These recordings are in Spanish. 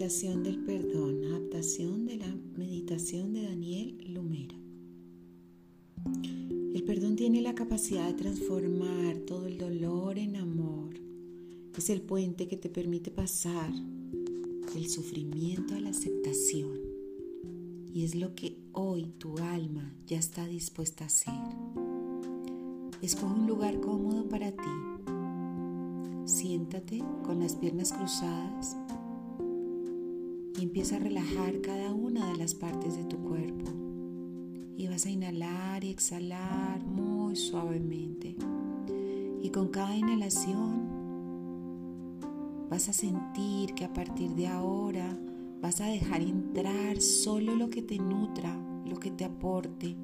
Meditación del perdón, adaptación de la meditación de Daniel Lumera. El perdón tiene la capacidad de transformar todo el dolor en amor. Es el puente que te permite pasar del sufrimiento a la aceptación. Y es lo que hoy tu alma ya está dispuesta a hacer. Escoge un lugar cómodo para ti. Siéntate con las piernas cruzadas y empieza a relajar cada una de las partes de tu cuerpo. Y vas a inhalar y exhalar muy suavemente. Y con cada inhalación vas a sentir que a partir de ahora vas a dejar entrar solo lo que te nutra, lo que te aporte,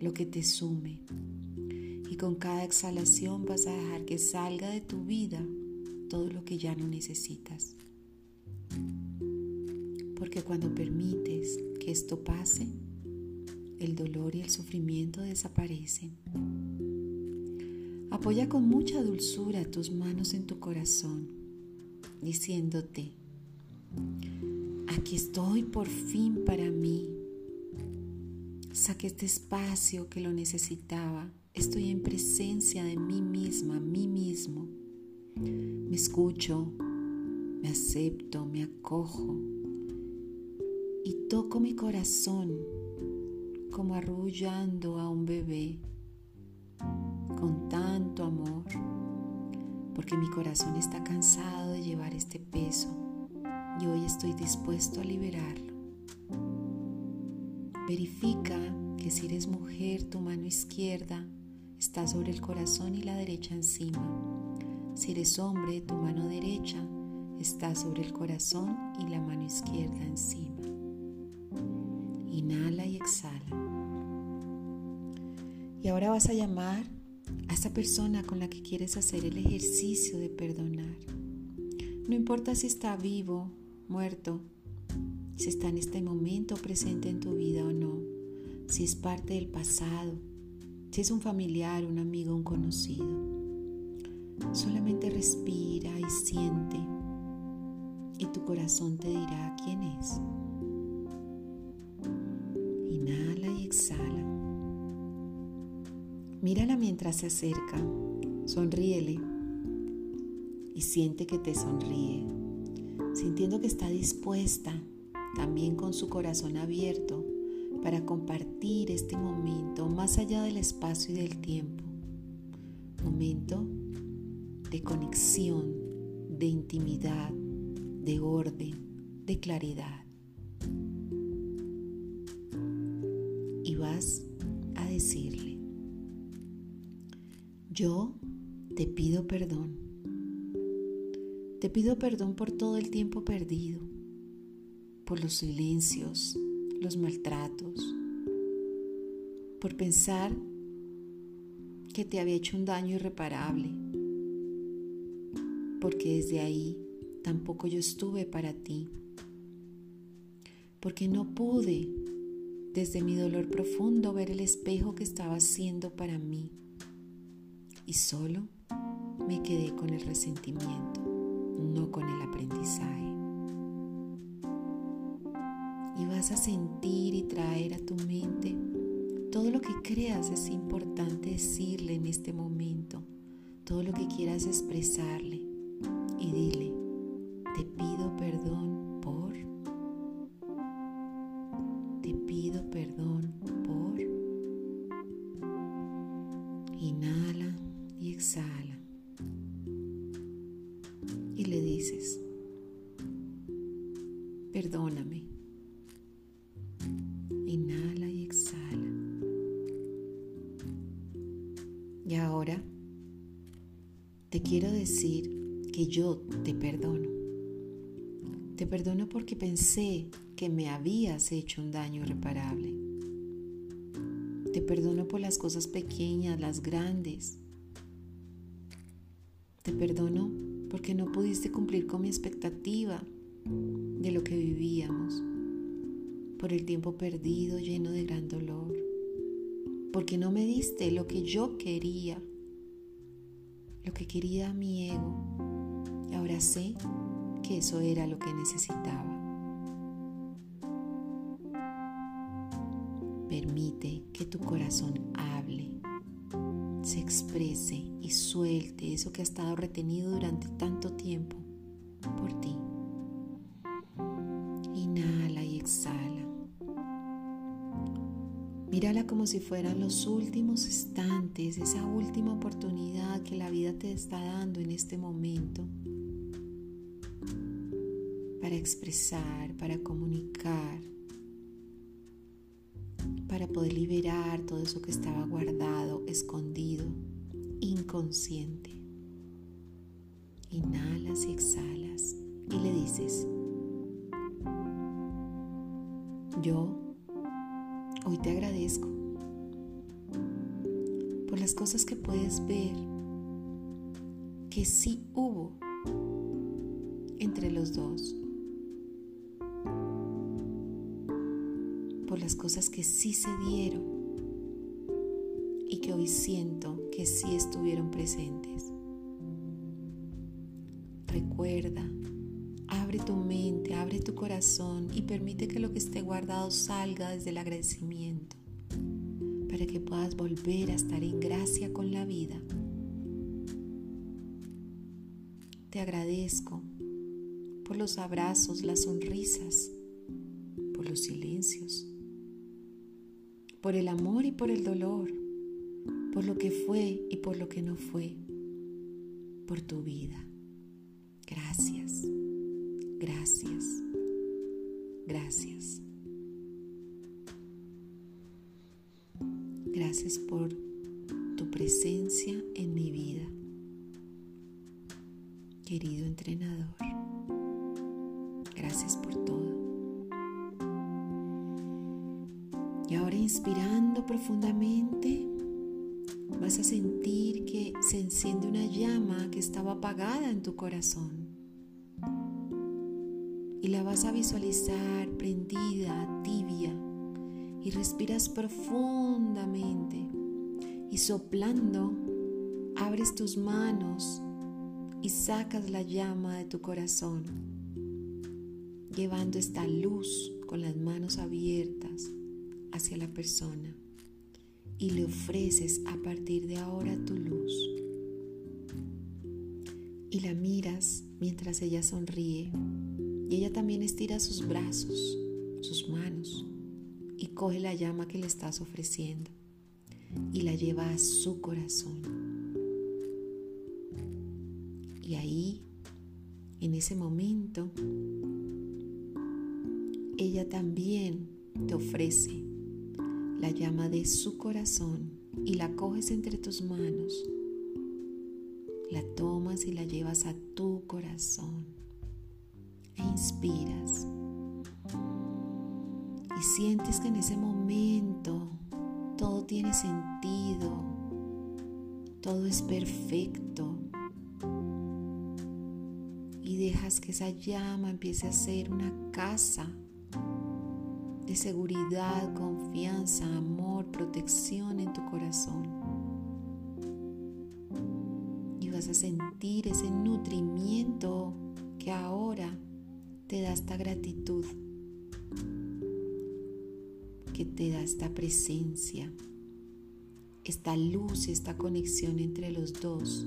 lo que te sume. Y con cada exhalación vas a dejar que salga de tu vida todo lo que ya no necesitas. Porque cuando permites que esto pase, el dolor y el sufrimiento desaparecen. Apoya con mucha dulzura tus manos en tu corazón, diciéndote, aquí estoy por fin para mí. Saqué este espacio que lo necesitaba. Estoy en presencia de mí misma, mí mismo. Me escucho, me acepto, me acojo, y toco mi corazón como arrullando a un bebé con tanto amor, porque mi corazón está cansado de llevar este peso y hoy estoy dispuesto a liberarlo. Verifica que si eres mujer, tu mano izquierda está sobre el corazón y la derecha encima. Si eres hombre, tu mano derecha está sobre el corazón y la mano izquierda encima. Inhala y exhala. Y ahora vas a llamar a esa persona con la que quieres hacer el ejercicio de perdonar. No importa si está vivo, muerto, si está en este momento presente en tu vida o no, si es parte del pasado, si es un familiar, un amigo, un conocido. Solamente respira y siente y tu corazón te dirá quién es. Mírala mientras se acerca, sonríele y siente que te sonríe, sintiendo que está dispuesta también con su corazón abierto para compartir este momento más allá del espacio y del tiempo. Momento de conexión, de intimidad, de orden, de claridad. vas a decirle, yo te pido perdón. Te pido perdón por todo el tiempo perdido, por los silencios, los maltratos, por pensar que te había hecho un daño irreparable, porque desde ahí tampoco yo estuve para ti, porque no pude desde mi dolor profundo ver el espejo que estaba haciendo para mí. Y solo me quedé con el resentimiento, no con el aprendizaje. Y vas a sentir y traer a tu mente todo lo que creas es importante decirle en este momento, todo lo que quieras expresarle. Y dile, te pido perdón perdón te quiero decir que yo te perdono. Te perdono porque pensé que me habías hecho un daño irreparable. Te perdono por las cosas pequeñas, las grandes. Te perdono porque no pudiste cumplir con mi expectativa de lo que vivíamos, por el tiempo perdido lleno de gran dolor, porque no me diste lo que yo quería, lo que quería mi ego. Y ahora sé que eso era lo que necesitaba. Permite que tu corazón hable, se exprese y suelte eso que ha estado retenido durante tanto tiempo por ti. Inhala y exhala. Mírala como si fueran los últimos instantes, esa última oportunidad que la vida te está dando en este momento para expresar, para comunicar, para poder liberar todo eso que estaba guardado, escondido, inconsciente. Inhalas y exhalas y le dices, yo hoy te agradezco por las cosas que puedes ver que sí hubo entre los dos por las cosas que sí se dieron y que hoy siento que sí estuvieron presentes. Recuerda, abre tu mente, abre tu corazón y permite que lo que esté guardado salga desde el agradecimiento para que puedas volver a estar en gracia con la vida. Te agradezco por los abrazos, las sonrisas, por los silencios por el amor y por el dolor, por lo que fue y por lo que no fue, por tu vida. Gracias, gracias, gracias. Gracias por tu presencia en mi vida, querido entrenador. Gracias por todo. Y ahora inspirando profundamente, vas a sentir que se enciende una llama que estaba apagada en tu corazón. Vas a visualizar prendida, tibia. Y respiras profundamente. Y soplando, abres tus manos y sacas la llama de tu corazón, llevando esta luz con las manos abiertas hacia la persona y le ofreces a partir de ahora tu luz. Y la miras mientras ella sonríe ella también estira sus brazos, sus manos y coge la llama que le estás ofreciendo y la lleva a su corazón. Y ahí, en ese momento, ella también te ofrece la llama de su corazón y la coges entre tus manos, la tomas y la llevas a tu corazón e inspiras y sientes que en ese momento todo tiene sentido, todo es perfecto y dejas que esa llama empiece a ser una casa de seguridad, confianza, amor, protección en tu corazón. Y vas a sentir ese nutrimiento que ahora te da esta gratitud, que te da esta presencia, esta luz, esta conexión entre los dos,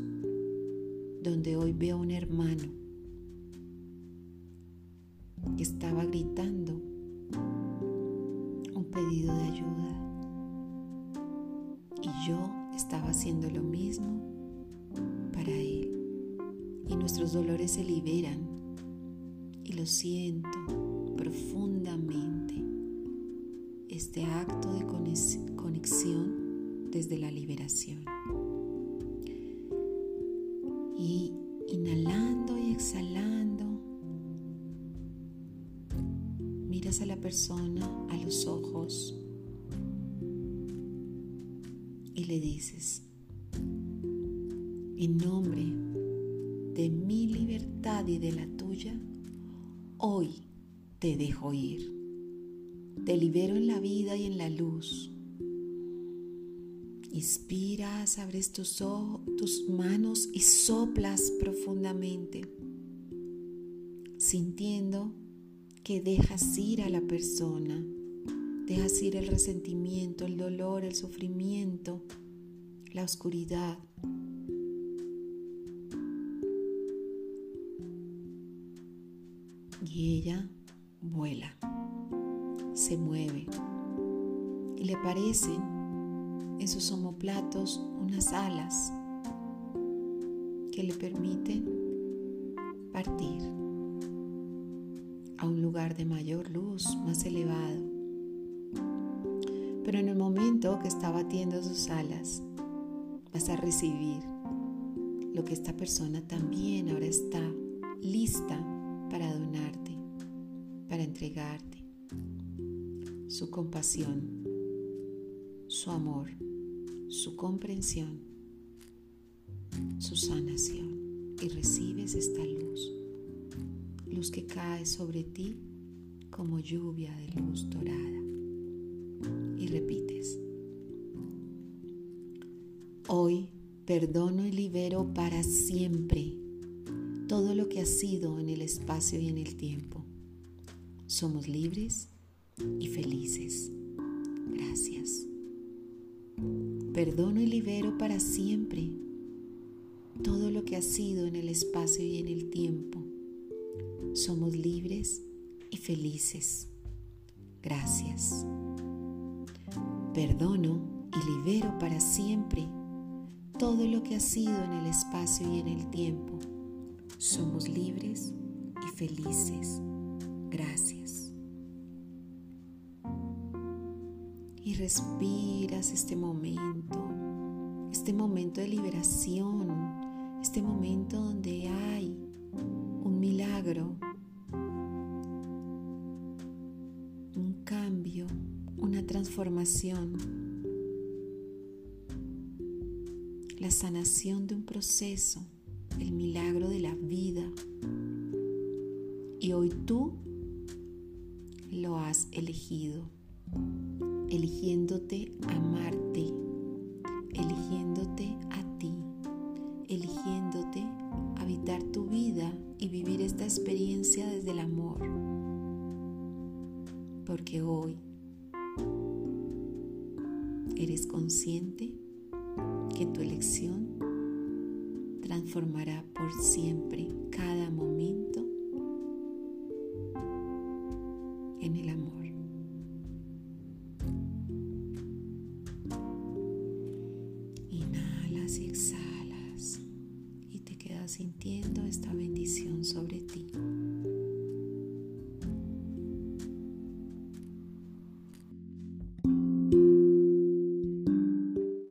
donde hoy veo a un hermano que estaba gritando pedido de ayuda. Y yo estaba haciendo lo mismo para él. Y nuestros dolores se liberan. Y lo siento profundamente. Este acto de conexión desde la liberación. Y inhalando y exhalando miras a la persona a los ojos y le dices, en nombre de mi libertad y de la tuya, hoy te dejo ir. Te libero en la vida y en la luz. Inspiras, abres tus, ojos, tus manos y soplas profundamente, sintiendo que dejas ir a la persona Dejas ir el resentimiento, el dolor, el sufrimiento, la oscuridad. Y ella vuela, se mueve y le parecen en sus omoplatos unas alas que le permiten partir a un lugar de mayor luz, más elevado. Pero en el momento que está batiendo sus alas, vas a recibir lo que esta persona también ahora está lista para donarte, para entregarte. Su compasión, su amor, su comprensión, su sanación. Y recibes esta luz, luz que cae sobre ti como lluvia de luz dorada. Y repites, hoy perdono y libero para siempre todo lo que ha sido en el espacio y en el tiempo. Somos libres y felices. Gracias. Perdono y libero para siempre todo lo que ha sido en el espacio y en el tiempo. Somos libres y felices. Gracias. Perdono y libero para siempre todo lo que ha sido en el espacio y en el tiempo somos libres y felices. Gracias. Y respiras este momento, este momento de liberación, este momento donde hay un milagro, un cambio, una transformación, la sanación de un proceso el milagro de la vida. Y hoy tú lo has elegido, eligiéndote amarte, eligiéndote a ti, eligiéndote habitar tu vida y vivir esta experiencia desde el amor. Porque hoy eres consciente que tu elección transformará por siempre cada momento en el amor. Inhalas y exhalas y te quedas sintiendo esta bendición sobre ti.